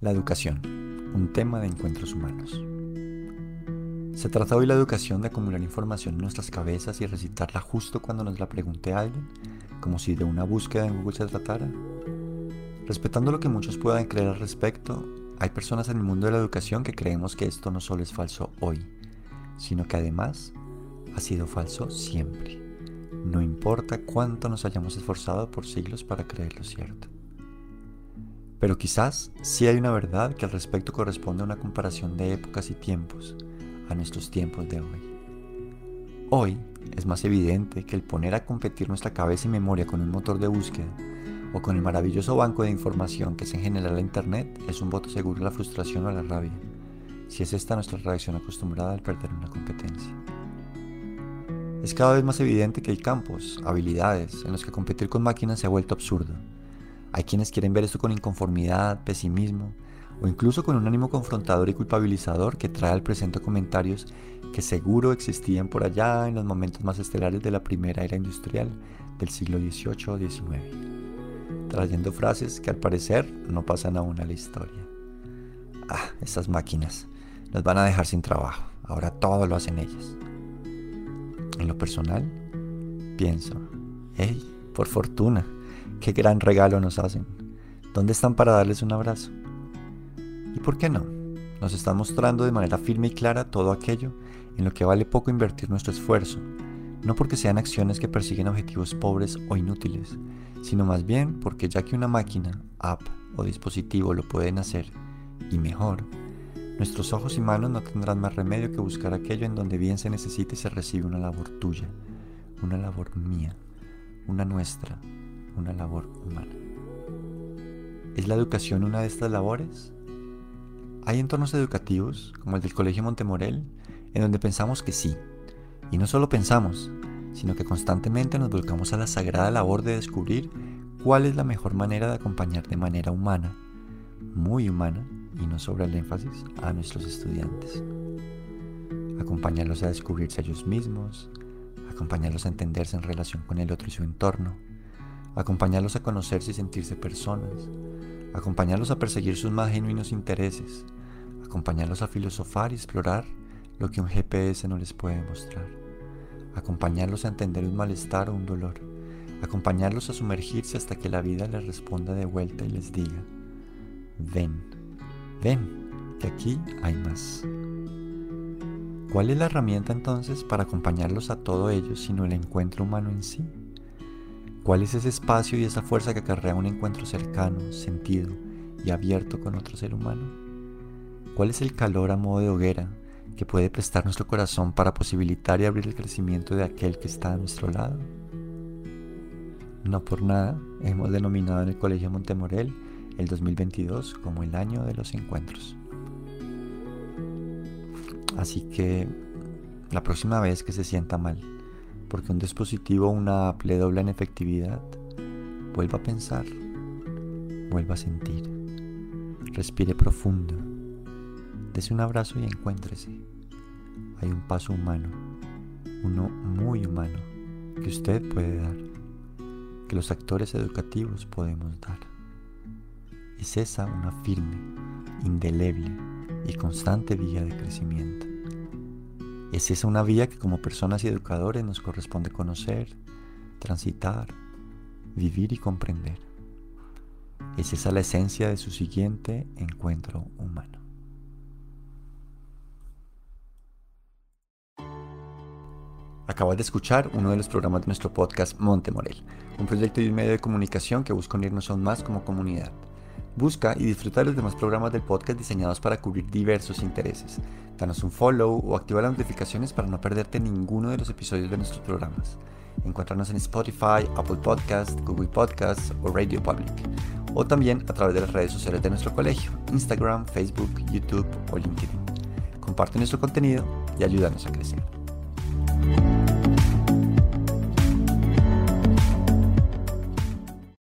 La educación, un tema de encuentros humanos. Se trata hoy la educación de acumular información en nuestras cabezas y recitarla justo cuando nos la pregunte alguien, como si de una búsqueda en Google se tratara. Respetando lo que muchos puedan creer al respecto, hay personas en el mundo de la educación que creemos que esto no solo es falso hoy, sino que además ha sido falso siempre, no importa cuánto nos hayamos esforzado por siglos para creerlo cierto. Pero quizás sí hay una verdad que al respecto corresponde a una comparación de épocas y tiempos, a nuestros tiempos de hoy. Hoy es más evidente que el poner a competir nuestra cabeza y memoria con un motor de búsqueda o con el maravilloso banco de información que genera en la Internet es un voto seguro a la frustración o a la rabia, si es esta nuestra reacción acostumbrada al perder una competencia. Es cada vez más evidente que hay campos, habilidades, en los que competir con máquinas se ha vuelto absurdo hay quienes quieren ver esto con inconformidad, pesimismo o incluso con un ánimo confrontador y culpabilizador que trae al presente comentarios que seguro existían por allá en los momentos más estelares de la primera era industrial del siglo XVIII o XIX, trayendo frases que al parecer no pasan aún a la historia. Ah, estas máquinas nos van a dejar sin trabajo, ahora todo lo hacen ellas. En lo personal, pienso, hey, por fortuna, Qué gran regalo nos hacen. ¿Dónde están para darles un abrazo? ¿Y por qué no? Nos están mostrando de manera firme y clara todo aquello en lo que vale poco invertir nuestro esfuerzo, no porque sean acciones que persiguen objetivos pobres o inútiles, sino más bien porque ya que una máquina, app o dispositivo lo pueden hacer, y mejor, nuestros ojos y manos no tendrán más remedio que buscar aquello en donde bien se necesite y se recibe una labor tuya, una labor mía, una nuestra, una labor humana. ¿Es la educación una de estas labores? Hay entornos educativos, como el del Colegio Montemorel, en donde pensamos que sí. Y no solo pensamos, sino que constantemente nos volcamos a la sagrada labor de descubrir cuál es la mejor manera de acompañar de manera humana, muy humana, y no sobre el énfasis, a nuestros estudiantes. Acompañarlos a descubrirse a ellos mismos, acompañarlos a entenderse en relación con el otro y su entorno, acompañarlos a conocerse y sentirse personas, acompañarlos a perseguir sus más genuinos intereses, acompañarlos a filosofar y explorar lo que un GPS no les puede mostrar, acompañarlos a entender un malestar o un dolor, acompañarlos a sumergirse hasta que la vida les responda de vuelta y les diga, ven, ven, que aquí hay más. ¿Cuál es la herramienta entonces para acompañarlos a todo ello sino el encuentro humano en sí? ¿Cuál es ese espacio y esa fuerza que acarrea un encuentro cercano, sentido y abierto con otro ser humano? ¿Cuál es el calor a modo de hoguera que puede prestar nuestro corazón para posibilitar y abrir el crecimiento de aquel que está a nuestro lado? No por nada hemos denominado en el Colegio Montemorel el 2022 como el año de los encuentros. Así que la próxima vez que se sienta mal, porque un dispositivo una app dobla en efectividad, vuelva a pensar, vuelva a sentir, respire profundo, dese un abrazo y encuéntrese. Hay un paso humano, uno muy humano, que usted puede dar, que los actores educativos podemos dar. Es esa una firme, indeleble y constante vía de crecimiento. Es esa una vía que como personas y educadores nos corresponde conocer, transitar, vivir y comprender. Es esa la esencia de su siguiente encuentro humano. Acabas de escuchar uno de los programas de nuestro podcast Monte Morel, un proyecto y un medio de comunicación que busca unirnos aún más como comunidad. Busca y disfruta de los demás programas del podcast diseñados para cubrir diversos intereses. Danos un follow o activa las notificaciones para no perderte ninguno de los episodios de nuestros programas. Encuéntranos en Spotify, Apple Podcast, Google Podcasts o Radio Public. O también a través de las redes sociales de nuestro colegio, Instagram, Facebook, YouTube o LinkedIn. Comparte nuestro contenido y ayúdanos a crecer.